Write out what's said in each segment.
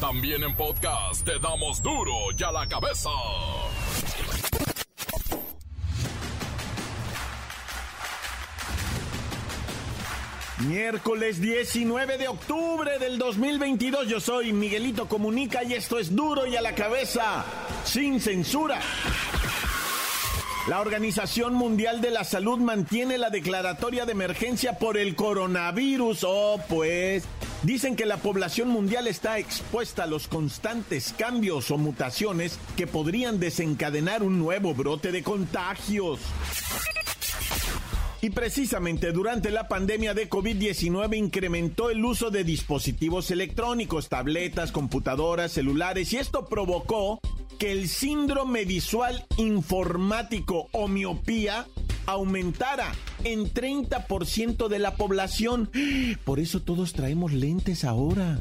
También en podcast te damos duro y a la cabeza. Miércoles 19 de octubre del 2022, yo soy Miguelito Comunica y esto es duro y a la cabeza, sin censura. La Organización Mundial de la Salud mantiene la declaratoria de emergencia por el coronavirus. Oh, pues. Dicen que la población mundial está expuesta a los constantes cambios o mutaciones que podrían desencadenar un nuevo brote de contagios. Y precisamente durante la pandemia de COVID-19 incrementó el uso de dispositivos electrónicos, tabletas, computadoras, celulares, y esto provocó que el síndrome visual informático o miopía aumentara en 30% de la población. Por eso todos traemos lentes ahora.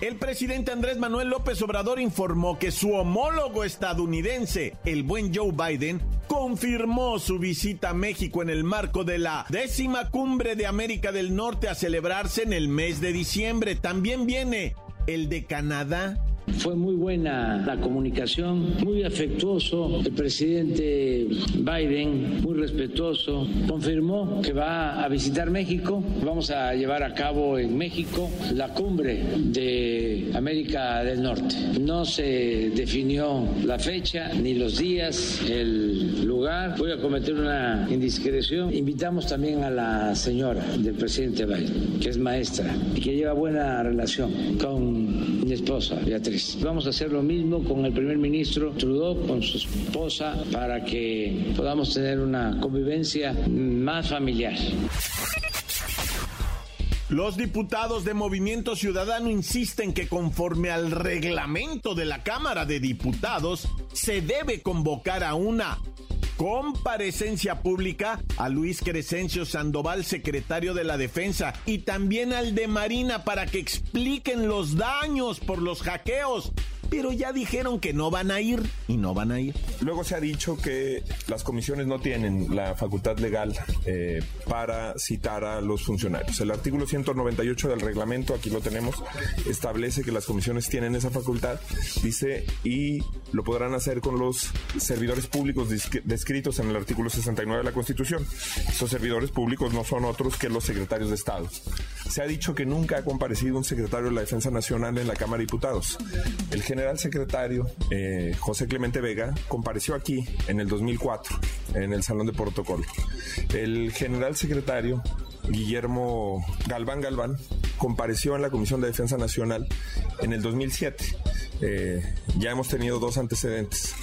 El presidente Andrés Manuel López Obrador informó que su homólogo estadounidense, el buen Joe Biden, confirmó su visita a México en el marco de la décima cumbre de América del Norte a celebrarse en el mes de diciembre. También viene el de Canadá fue muy buena la comunicación, muy afectuoso el presidente Biden, muy respetuoso. Confirmó que va a visitar México. Vamos a llevar a cabo en México la cumbre de América del Norte. No se definió la fecha, ni los días, el lugar. Voy a cometer una indiscreción. Invitamos también a la señora del presidente Biden, que es maestra y que lleva buena relación con mi esposa, Beatriz. Vamos a hacer lo mismo con el primer ministro Trudeau, con su esposa, para que podamos tener una convivencia más familiar. Los diputados de Movimiento Ciudadano insisten que conforme al reglamento de la Cámara de Diputados, se debe convocar a una comparecencia pública a Luis Crescencio Sandoval, secretario de la Defensa, y también al de Marina para que expliquen los daños por los hackeos pero ya dijeron que no van a ir y no van a ir. Luego se ha dicho que las comisiones no tienen la facultad legal eh, para citar a los funcionarios. El artículo 198 del reglamento, aquí lo tenemos, establece que las comisiones tienen esa facultad, dice, y lo podrán hacer con los servidores públicos descritos en el artículo 69 de la Constitución. Esos servidores públicos no son otros que los secretarios de Estado. Se ha dicho que nunca ha comparecido un secretario de la Defensa Nacional en la Cámara de Diputados. El general secretario eh, José Clemente Vega compareció aquí en el 2004 en el Salón de Protocolo. El general secretario Guillermo Galván Galván compareció en la Comisión de Defensa Nacional en el 2007. Eh, ya hemos tenido dos antecedentes.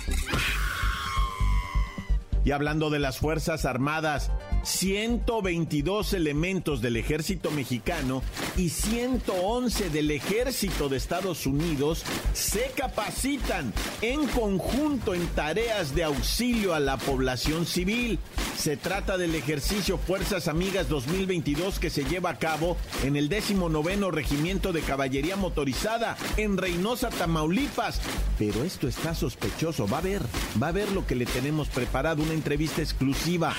Y hablando de las Fuerzas Armadas, 122 elementos del ejército mexicano y 111 del ejército de Estados Unidos se capacitan en conjunto en tareas de auxilio a la población civil. Se trata del ejercicio Fuerzas Amigas 2022 que se lleva a cabo en el 19 Regimiento de Caballería Motorizada en Reynosa, Tamaulipas. Pero esto está sospechoso. Va a ver, va a ver lo que le tenemos preparado, una entrevista exclusiva.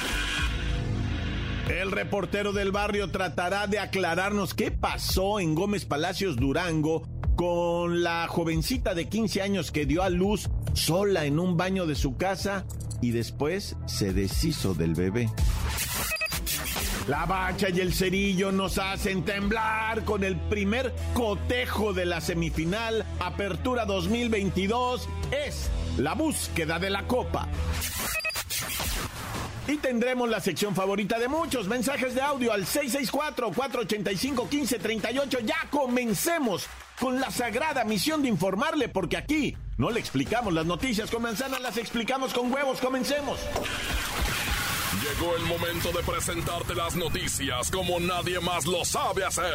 El reportero del barrio tratará de aclararnos qué pasó en Gómez Palacios Durango con la jovencita de 15 años que dio a luz sola en un baño de su casa y después se deshizo del bebé. La bacha y el cerillo nos hacen temblar con el primer cotejo de la semifinal Apertura 2022. Es la búsqueda de la copa. Y tendremos la sección favorita de muchos, mensajes de audio al 664-485-1538. Ya comencemos con la sagrada misión de informarle, porque aquí no le explicamos las noticias con manzanas, las explicamos con huevos. Comencemos. Llegó el momento de presentarte las noticias como nadie más lo sabe hacer.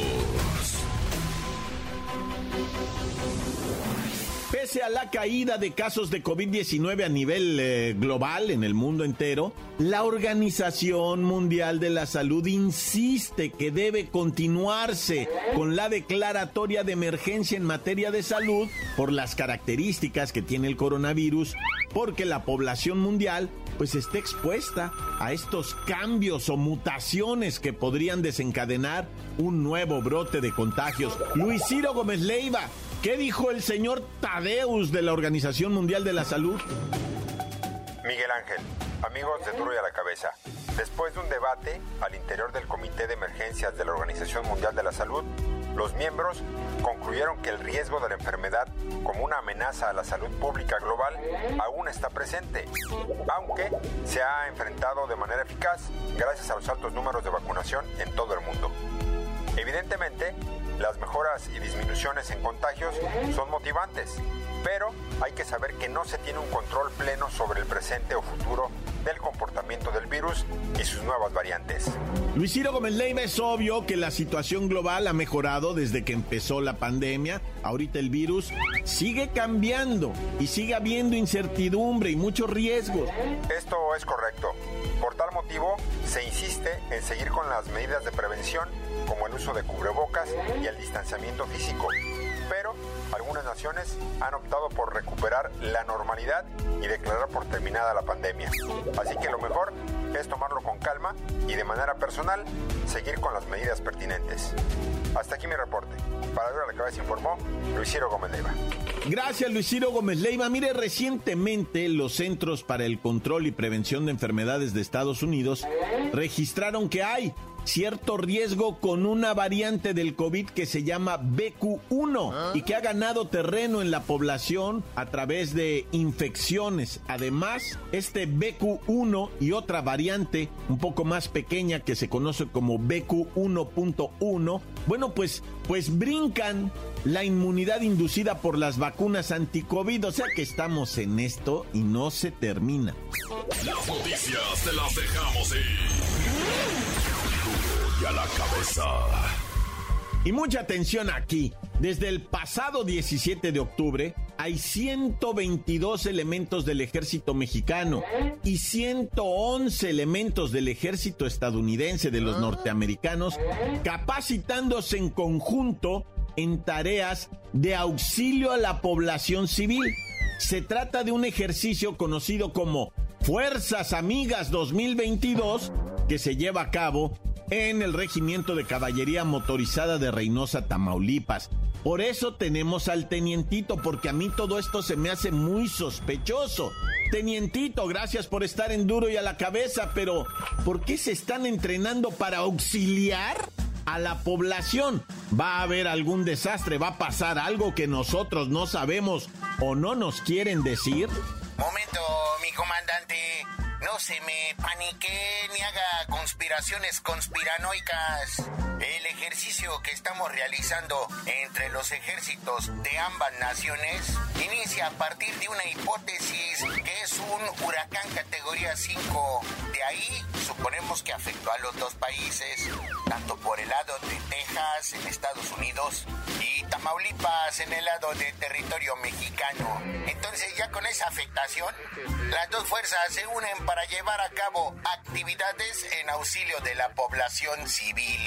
A la caída de casos de COVID-19 a nivel eh, global en el mundo entero, la Organización Mundial de la Salud insiste que debe continuarse con la declaratoria de emergencia en materia de salud por las características que tiene el coronavirus, porque la población mundial pues está expuesta a estos cambios o mutaciones que podrían desencadenar un nuevo brote de contagios. Luis Ciro Gómez Leiva ¿Qué dijo el señor Tadeus de la Organización Mundial de la Salud? Miguel Ángel, amigos de Duro y a la Cabeza, después de un debate al interior del Comité de Emergencias de la Organización Mundial de la Salud, los miembros concluyeron que el riesgo de la enfermedad como una amenaza a la salud pública global aún está presente, aunque se ha enfrentado de manera eficaz gracias a los altos números de vacunación en todo el mundo. Evidentemente, las mejoras y disminuciones en contagios son motivantes, pero hay que saber que no se tiene un control pleno sobre el presente o futuro del comportamiento del virus y sus nuevas variantes. Luis Ciro Gómez Leiva es obvio que la situación global ha mejorado desde que empezó la pandemia. Ahorita el virus sigue cambiando y sigue habiendo incertidumbre y muchos riesgos. Esto es correcto. Por tal motivo, se insiste en seguir con las medidas de prevención como el uso de cubrebocas y el distanciamiento físico. Pero algunas naciones han optado por recuperar la normalidad y declarar por terminada la pandemia. Así que lo mejor es tomarlo con calma y de manera personal seguir con las medidas pertinentes. Hasta aquí mi reporte. Para ver la cabeza informó Luis Gómez Leiva. Gracias Luis Gómez Leiva. Mire, recientemente los Centros para el Control y Prevención de Enfermedades de Estados Unidos registraron que hay cierto riesgo con una variante del COVID que se llama BQ1 y que ha ganado terreno en la población a través de infecciones. Además, este BQ1 y otra variante un poco más pequeña que se conoce como BQ1.1, bueno, pues pues brincan la inmunidad inducida por las vacunas anti-COVID, o sea que estamos en esto y no se termina. Las noticias te las dejamos ir a la cabeza. Y mucha atención aquí. Desde el pasado 17 de octubre hay 122 elementos del ejército mexicano y 111 elementos del ejército estadounidense de los norteamericanos capacitándose en conjunto en tareas de auxilio a la población civil. Se trata de un ejercicio conocido como Fuerzas Amigas 2022 que se lleva a cabo en el Regimiento de Caballería Motorizada de Reynosa, Tamaulipas. Por eso tenemos al tenientito, porque a mí todo esto se me hace muy sospechoso. Tenientito, gracias por estar en duro y a la cabeza, pero ¿por qué se están entrenando para auxiliar a la población? ¿Va a haber algún desastre? ¿Va a pasar algo que nosotros no sabemos o no nos quieren decir? Momento, mi comandante no se me panique ni haga conspiraciones conspiranoicas. El ejercicio que estamos realizando entre los ejércitos de ambas naciones inicia a partir de una hipótesis que es un huracán categoría 5. De ahí suponemos que afectó a los dos países, tanto por el lado de Texas en Estados Unidos y Tamaulipas en el lado de territorio mexicano. Entonces ya con esa afectación, las dos fuerzas se unen para llevar a cabo actividades en auxilio de la población civil.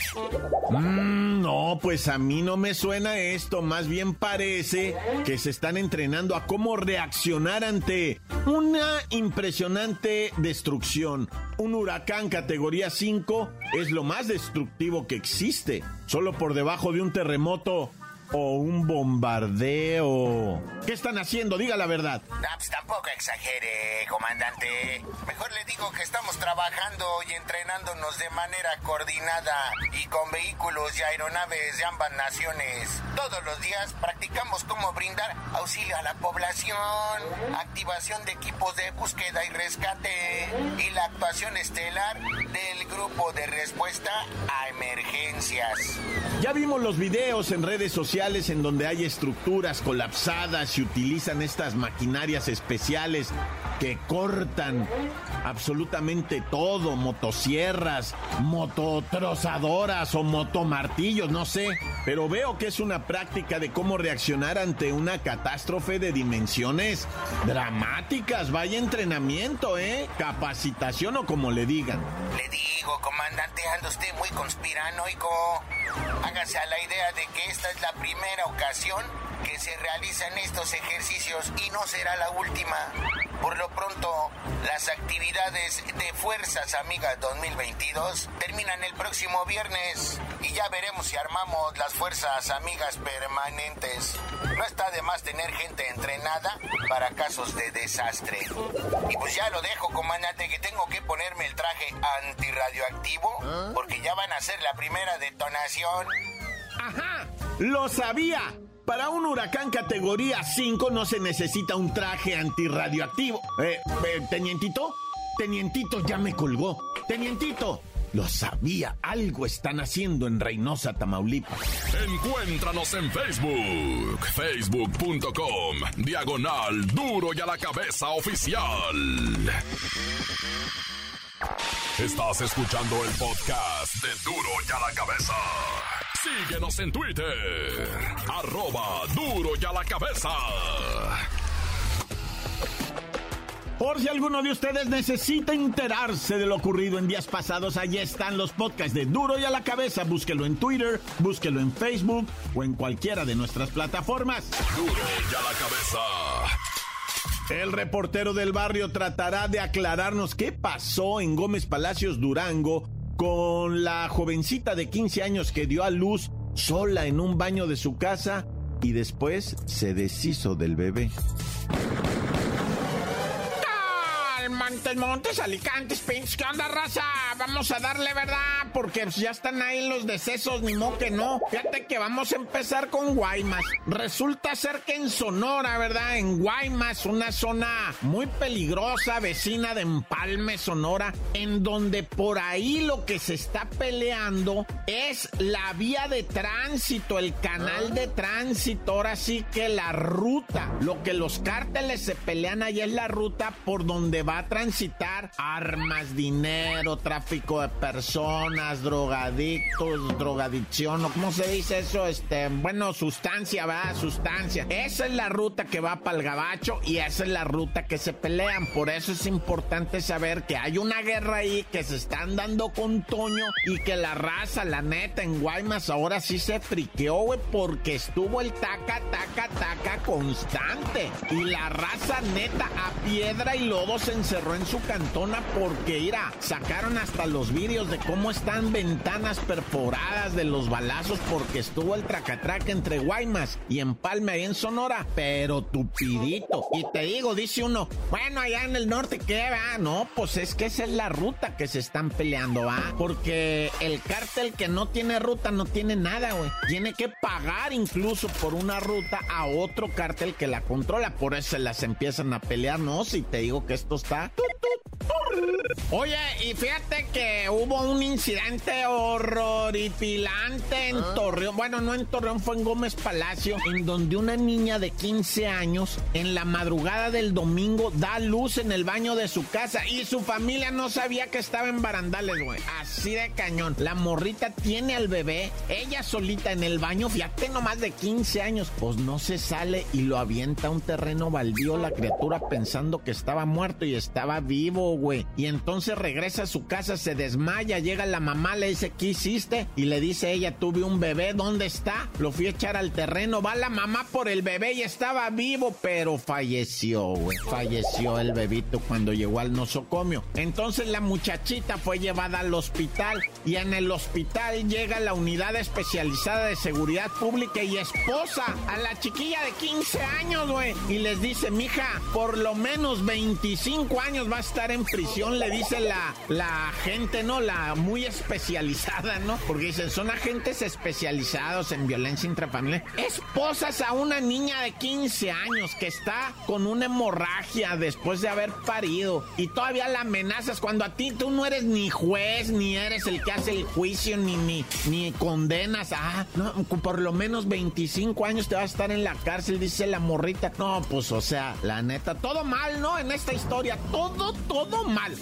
Mm, no, pues a mí no me suena esto, más bien parece que se están entrenando a cómo reaccionar ante una impresionante destrucción. Un huracán categoría 5 es lo más destructivo que existe. Solo por debajo de un terremoto o un bombardeo. ¿Qué están haciendo? Diga la verdad. pues tampoco exagere, comandante. Mejor le digo que estamos trabajando y entrenándonos de manera coordinada y con vehículos y aeronaves de ambas naciones. Todos los días practicamos cómo brindar auxilio a la población, activación de equipos de búsqueda y rescate y la actuación estelar del grupo de respuesta a emergencias. Ya vimos los videos en redes sociales en donde hay estructuras colapsadas y utilizan estas maquinarias especiales que cortan absolutamente todo, motosierras, mototrozadoras o motomartillos, no sé, pero veo que es una práctica de cómo reaccionar ante una catástrofe de dimensiones dramáticas. Vaya entrenamiento, ¿eh? Capacitación o como le digan. Le digo, comandante, anda usted muy conspiranoico. Hágase a la idea de que esta es la primera ocasión que se realizan estos ejercicios y no será la última. Por lo pronto, las actividades de Fuerzas Amigas 2022 terminan el próximo viernes y ya veremos si armamos las Fuerzas Amigas permanentes. No está de más tener gente entrenada para casos de desastre. Y pues ya lo dejo, comandante, que tengo que ponerme el traje antirradioactivo porque ya van a hacer la primera detonación. ¡Ajá! ¡Lo sabía! Para un huracán categoría 5 no se necesita un traje antirradioactivo. Eh, eh, tenientito, tenientito ya me colgó. Tenientito, lo sabía, algo están haciendo en Reynosa, Tamaulipas. Encuéntranos en Facebook, facebook.com, diagonal duro y a la cabeza oficial. Estás escuchando el podcast de duro y a la cabeza. Síguenos en Twitter, arroba duro y a la cabeza. Por si alguno de ustedes necesita enterarse de lo ocurrido en días pasados, allí están los podcasts de Duro y a la cabeza. Búsquelo en Twitter, búsquelo en Facebook o en cualquiera de nuestras plataformas. Duro y a la cabeza. El reportero del barrio tratará de aclararnos qué pasó en Gómez Palacios Durango con la jovencita de 15 años que dio a luz sola en un baño de su casa y después se deshizo del bebé. Montes, Montes, Alicantes, Pinch, ¿qué onda, raza? Vamos a darle, ¿verdad? Porque ya están ahí los decesos, ni modo que no. Fíjate que vamos a empezar con Guaymas. Resulta ser que en Sonora, ¿verdad? En Guaymas, una zona muy peligrosa, vecina de Empalme, Sonora, en donde por ahí lo que se está peleando es la vía de tránsito, el canal de tránsito, ahora sí que la ruta. Lo que los cárteles se pelean ahí es la ruta por donde va a transitar armas, dinero, tráfico de personas, drogadictos, drogadicción, o cómo se dice eso, este, bueno, sustancia, ¿verdad? Sustancia. Esa es la ruta que va para el gabacho y esa es la ruta que se pelean. Por eso es importante saber que hay una guerra ahí, que se están dando con Toño y que la raza, la neta, en Guaymas ahora sí se friqueó, güey, porque estuvo el taca, taca, taca constante. Y la raza neta a piedra y lodo se encerró en su cantona porque, mira, sacaron hasta los vídeos de cómo están ventanas perforadas de los balazos porque estuvo el tracatraca entre Guaymas y Empalme ahí en Sonora, pero tupidito. Y te digo, dice uno, bueno, allá en el norte, ¿qué va? No, pues es que esa es la ruta que se están peleando, ¿va? Porque el cártel que no tiene ruta no tiene nada, güey. Tiene que pagar incluso por una ruta a otro cártel que la controla. Por eso se las empiezan a pelear, ¿no? Si te digo que esto está... Oye, y fíjate que hubo un incidente horroripilante en Torreón. Bueno, no en Torreón, fue en Gómez Palacio, en donde una niña de 15 años, en la madrugada del domingo, da luz en el baño de su casa y su familia no sabía que estaba en barandales, güey. Así de cañón. La morrita tiene al bebé, ella solita en el baño, fíjate nomás de 15 años. Pues no se sale y lo avienta a un terreno baldío la criatura pensando que estaba muerto y estaba vivo, güey. Y entonces regresa a su casa, se desmaya, llega la mamá, le dice, ¿qué hiciste? Y le dice ella, tuve un bebé, ¿dónde está? Lo fui a echar al terreno, va la mamá por el bebé y estaba vivo, pero falleció, güey. Falleció el bebito cuando llegó al nosocomio. Entonces la muchachita fue llevada al hospital y en el hospital llega la unidad especializada de seguridad pública y esposa a la chiquilla de 15 años, güey. Y les dice, mija, por lo menos 25 años va a estar en prisión, le dice la, la gente, ¿no? La muy especializada, ¿no? Porque dicen, son agentes especializados en violencia intrafamiliar. Esposas a una niña de 15 años que está con una hemorragia después de haber parido y todavía la amenazas cuando a ti tú no eres ni juez, ni eres el que hace el juicio, ni, ni, ni condenas. Ah, no, por lo menos 25 años te vas a estar en la cárcel, dice la morrita. No, pues, o sea, la neta, todo mal, ¿no? En esta historia, todo, todo mal.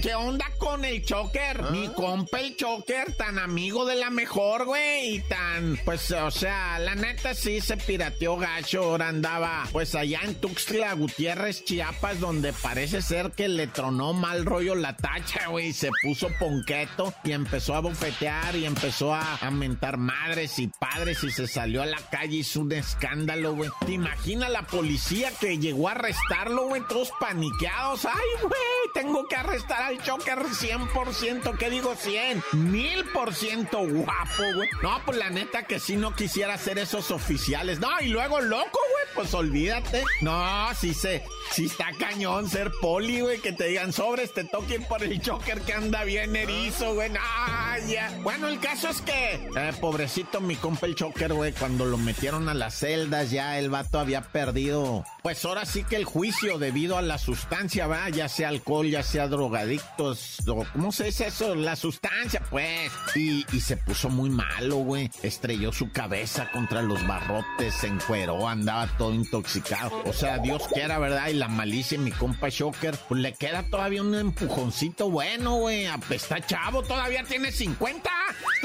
¿Qué onda con el choker? Mi compa el choker, tan amigo de la mejor, güey, y tan, pues, o sea, la neta sí se pirateó gacho, ahora andaba, pues, allá en Tuxtla Gutiérrez, Chiapas, donde parece ser que le tronó mal rollo la tacha, güey, se puso ponqueto y empezó a bofetear y empezó a, a mentar madres y padres y se salió a la calle, hizo un escándalo, güey. ¿Te imaginas la policía que llegó a arrestarlo, güey, todos paniqueados? ¡Ay, güey! tengo que arrestar al Choker 100%, ¿qué digo 100? Mil por ciento guapo, güey. No, pues la neta que si no quisiera hacer esos oficiales. No, y luego loco, güey, pues olvídate. No, sí se, sí está cañón ser poli, güey, que te digan sobres, te toquen por el Choker que anda bien erizo, güey. Ah, ya. Bueno, el caso es que, eh, pobrecito mi compa el Choker, güey, cuando lo metieron a las celdas, ya el vato había perdido, pues ahora sí que el juicio debido a la sustancia, va, ya sea alcohol, ya sea drogadictos, o ¿cómo se dice eso? La sustancia, pues. Y, y se puso muy malo, güey. Estrelló su cabeza contra los barrotes, se encueró, andaba todo intoxicado. O sea, Dios quiera, ¿verdad? Y la malicia, mi compa Shocker, pues le queda todavía un empujoncito bueno, güey. Está chavo, todavía tiene 50.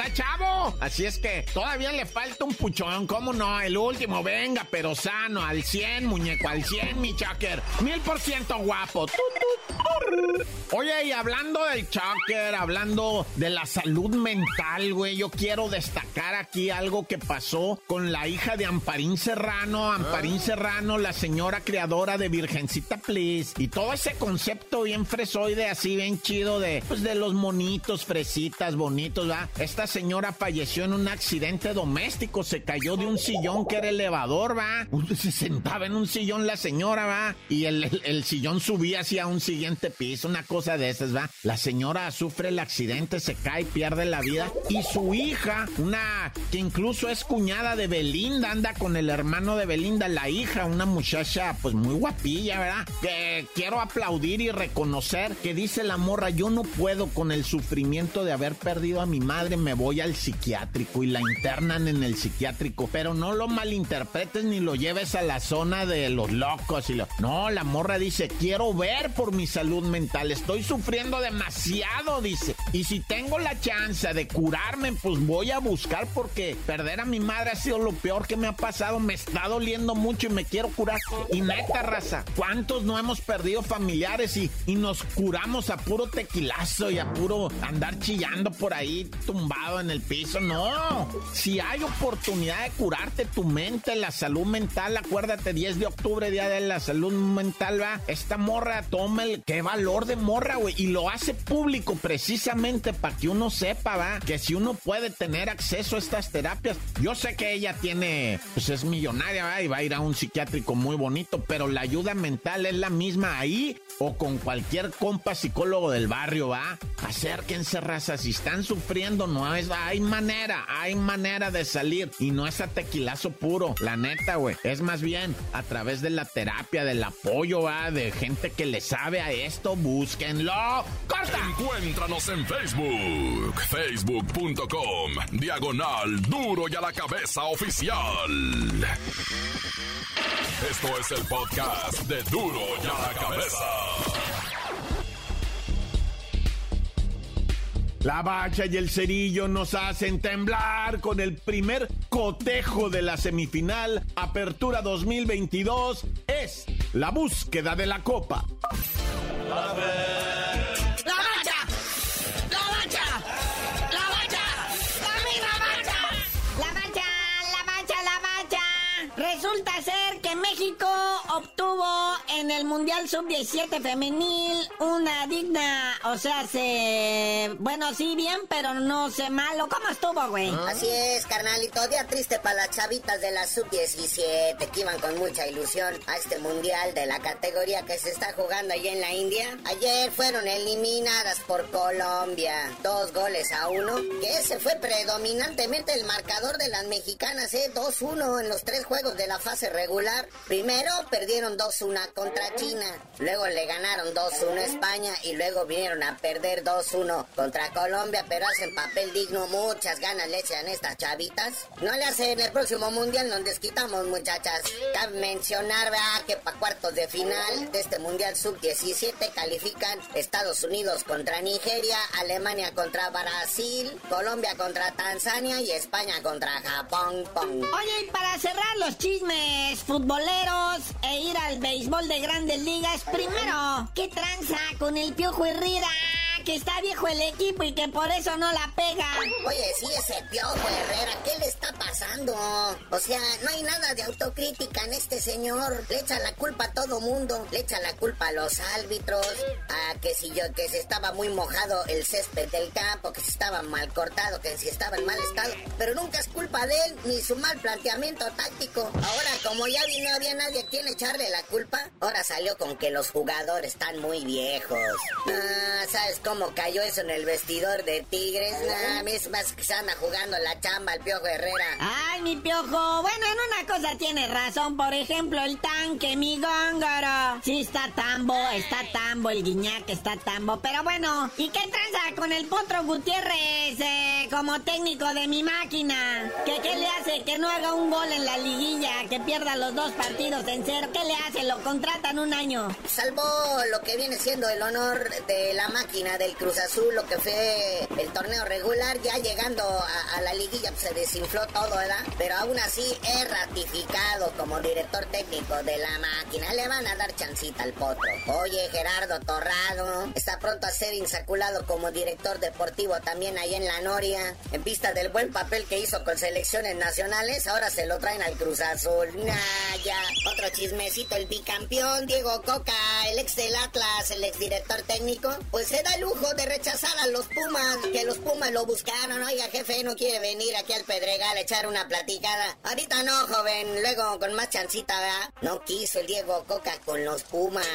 Está chavo. Así es que todavía le falta un puchón, ¿cómo no? El último, venga, pero sano, al 100, muñeco, al 100, mi Shocker. Mil por ciento guapo. Oye, y hablando del Chucker, hablando de la salud mental, güey, yo quiero destacar aquí algo que pasó con la hija de Amparín Serrano, Amparín Serrano, la señora creadora de Virgencita Please, y todo ese concepto bien fresoide, así bien chido de, pues, de los monitos, fresitas, bonitos, ¿va? Esta señora falleció en un accidente doméstico, se cayó de un sillón que era elevador, ¿va? Se sentaba en un sillón la señora, ¿va? Y el, el, el sillón subía hacia un siguiente piso, una cosa de esas, ¿va? La señora sufre el accidente, se cae, pierde la vida. Y su hija, una que incluso es cuñada de Belinda, anda con el hermano de Belinda, la hija, una muchacha pues muy guapilla, ¿verdad? Que quiero aplaudir y reconocer que dice la morra, yo no puedo con el sufrimiento de haber perdido a mi madre, me voy al psiquiátrico y la internan en el psiquiátrico. Pero no lo malinterpretes ni lo lleves a la zona de los locos y lo... No, la morra dice, quiero ver por mi salud mental, estoy sufriendo demasiado, dice. Y si tengo la chance de curarme, pues voy a buscar porque perder a mi madre ha sido lo peor que me ha pasado. Me está doliendo mucho y me quiero curar. Y neta, raza, ¿cuántos no hemos perdido familiares y, y nos curamos a puro tequilazo y a puro andar chillando por ahí tumbado en el piso? No. Si hay oportunidad de curarte tu mente, la salud mental, acuérdate, 10 de octubre, día de la salud mental, va. Esta morra toma el. Qué valor de morra, güey. Y lo hace público precisamente para que uno sepa, va, que si uno puede tener acceso a estas terapias. Yo sé que ella tiene, pues es millonaria, va, y va a ir a un psiquiátrico muy bonito, pero la ayuda mental es la misma ahí o con cualquier compa psicólogo del barrio, va. Acérquense, raza. Si están sufriendo, no es. Hay manera, hay manera de salir. Y no es a tequilazo puro, la neta, güey. Es más bien a través de la terapia, del apoyo, va, de gente que le sabe a esto. Búsquenlo. ¡Corta! Encuéntranos en Facebook, facebook.com, diagonal duro y a la cabeza oficial. Esto es el podcast de duro y a la cabeza. La bacha y el cerillo nos hacen temblar con el primer cotejo de la semifinal Apertura 2022. Es la búsqueda de la copa. ¡La obtuvo en el Mundial Sub-17 femenil, una digna, o sea, se... Bueno, sí, bien, pero no sé malo. ¿Cómo estuvo, güey? Así es, carnalito. Día triste para las chavitas de la Sub-17 que iban con mucha ilusión a este Mundial de la categoría que se está jugando allá en la India. Ayer fueron eliminadas por Colombia. Dos goles a uno. Que ese fue predominantemente el marcador de las mexicanas, ¿eh? 2-1 en los tres juegos de la fase regular. Primero perdieron 2-1 contra China. Luego le ganaron 2-1 a España. Y luego vinieron a perder 2-1 contra Colombia. Pero hacen papel digno. Muchas ganas le echan estas chavitas. No le hacen el próximo mundial. Nos desquitamos, muchachas. Cabe mencionar. Que para cuartos de final de este mundial sub-17 califican Estados Unidos contra Nigeria, Alemania contra Brasil, Colombia contra Tanzania y España contra Japón. Pong. Oye, y para cerrar los chismes futboleros ir al béisbol de grandes ligas, primero, ¿qué tranza con el Piojo Herrera? Que está viejo el equipo y que por eso no la pega. Oye, sí, ese piojo Herrera, ¿qué le está pasando? O sea, no hay nada de autocrítica en este señor. Le echa la culpa a todo mundo. Le echa la culpa a los árbitros, a que si yo, que se estaba muy mojado el césped del campo, que si estaba mal cortado, que si estaba en mal estado. Pero nunca es culpa de él, ni su mal planteamiento táctico. Ahora, como ya no había nadie a quien echarle la culpa, ahora salió con que los jugadores están muy viejos. Ah, ¿sabes cómo cayó eso en el vestidor de Tigres? Nah, mismas que se anda jugando la chamba el Piojo Herrera. Ay, mi piojo. Bueno, en una cosa tiene razón. Por ejemplo, el tanque, mi góngoro. Sí, está tambo, está tambo, el guiñac está tambo. Pero bueno, ¿y qué tranza con el Potro Gutiérrez eh, como técnico de mi máquina? ¿Qué, ¿Qué le hace? Que no haga un gol en la liguilla, que pierda los dos partidos en cero. ¿Qué le hace? Lo contratan un año. Salvó lo que viene siendo el honor de la máquina del Cruz Azul, lo que fue el torneo regular, ya llegando a, la liguilla pues, se desinfló todo, ¿verdad? Pero aún así es ratificado como director técnico de la máquina. Le van a dar chancita al potro. Oye, Gerardo Torrado está pronto a ser insaculado como director deportivo también ahí en la Noria. En vista del buen papel que hizo con selecciones nacionales, ahora se lo traen al Cruz Azul. Nah, ya. Otro chismecito, el bicampeón Diego Coca, el ex del Atlas, el ex director técnico, pues se da el lujo de rechazar a los Pumas, que los Pumas lo buscaron. Oiga, jefe, no quiere venir aquí al Pedregal a echar una platicada. Ahorita no, joven, luego con más chancita, ¿verdad? No quiso el Diego Coca con los Pumas.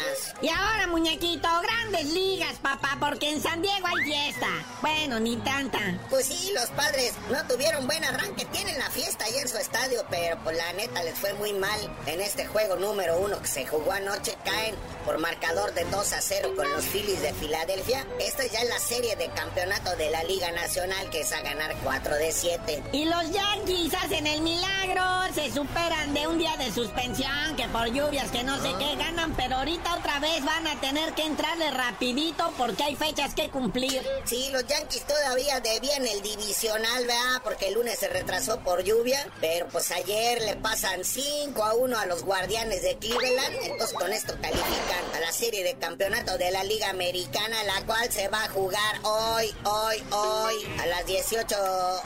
Y ahora, muñequito, grandes ligas, papá, porque en San Diego hay fiesta. Bueno, ni tanta. Pues sí, los padres no tuvieron buen arranque. Tienen la fiesta ahí en su estadio, pero pues la neta les fue muy mal en este juego número uno que se jugó anoche. Caen por marcador de 2 a 0 con los Phillies de Filadelfia. Esta ya es la serie de campeonato de la Liga Nacional que es a ganar 4 de 7. Y los Yankees hacen el milagro, se superan de un día de suspensión, que por lluvias, que no sé qué, ganan, pero ahorita otra vez van a tener que entrarle rapidito porque hay fechas que cumplir. Sí, los Yankees todavía debían el divisional, ¿verdad? Porque el lunes se retrasó por lluvia, pero pues ayer le pasan 5 a 1 a los Guardianes de Cleveland, entonces con esto califican a la serie de campeonato de la Liga Americana, la cual se va a jugar hoy, hoy, hoy, a las 18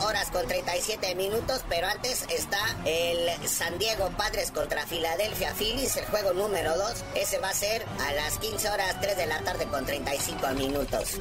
horas con 37 minutos, pero antes está el San Diego Padres contra Philadelphia Phillies, el juego número 2, ese va a ser a las 15 horas 3 de la tarde con 35 minutos.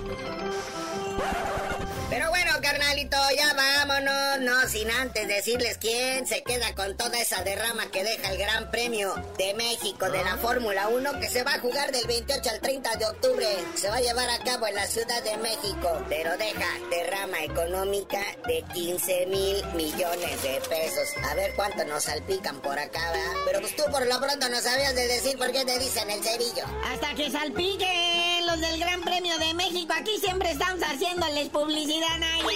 Pero bueno, carnalito, ya vámonos, no sin antes decirles quién se queda con toda esa derrama que deja el Gran Premio de México de la Fórmula 1 que se va a jugar del 28 al 30 de octubre. Se va a llevar a cabo en la Ciudad de México, pero deja derrama económica de 15 mil millones de pesos. A ver cuánto nos salpican por acá, ¿verdad? Pero pues tú por lo pronto no sabías de decir por qué te dicen el cerillo. Hasta que salpiquen del Gran Premio de México. Aquí siempre estamos haciéndoles publicidad, Naya.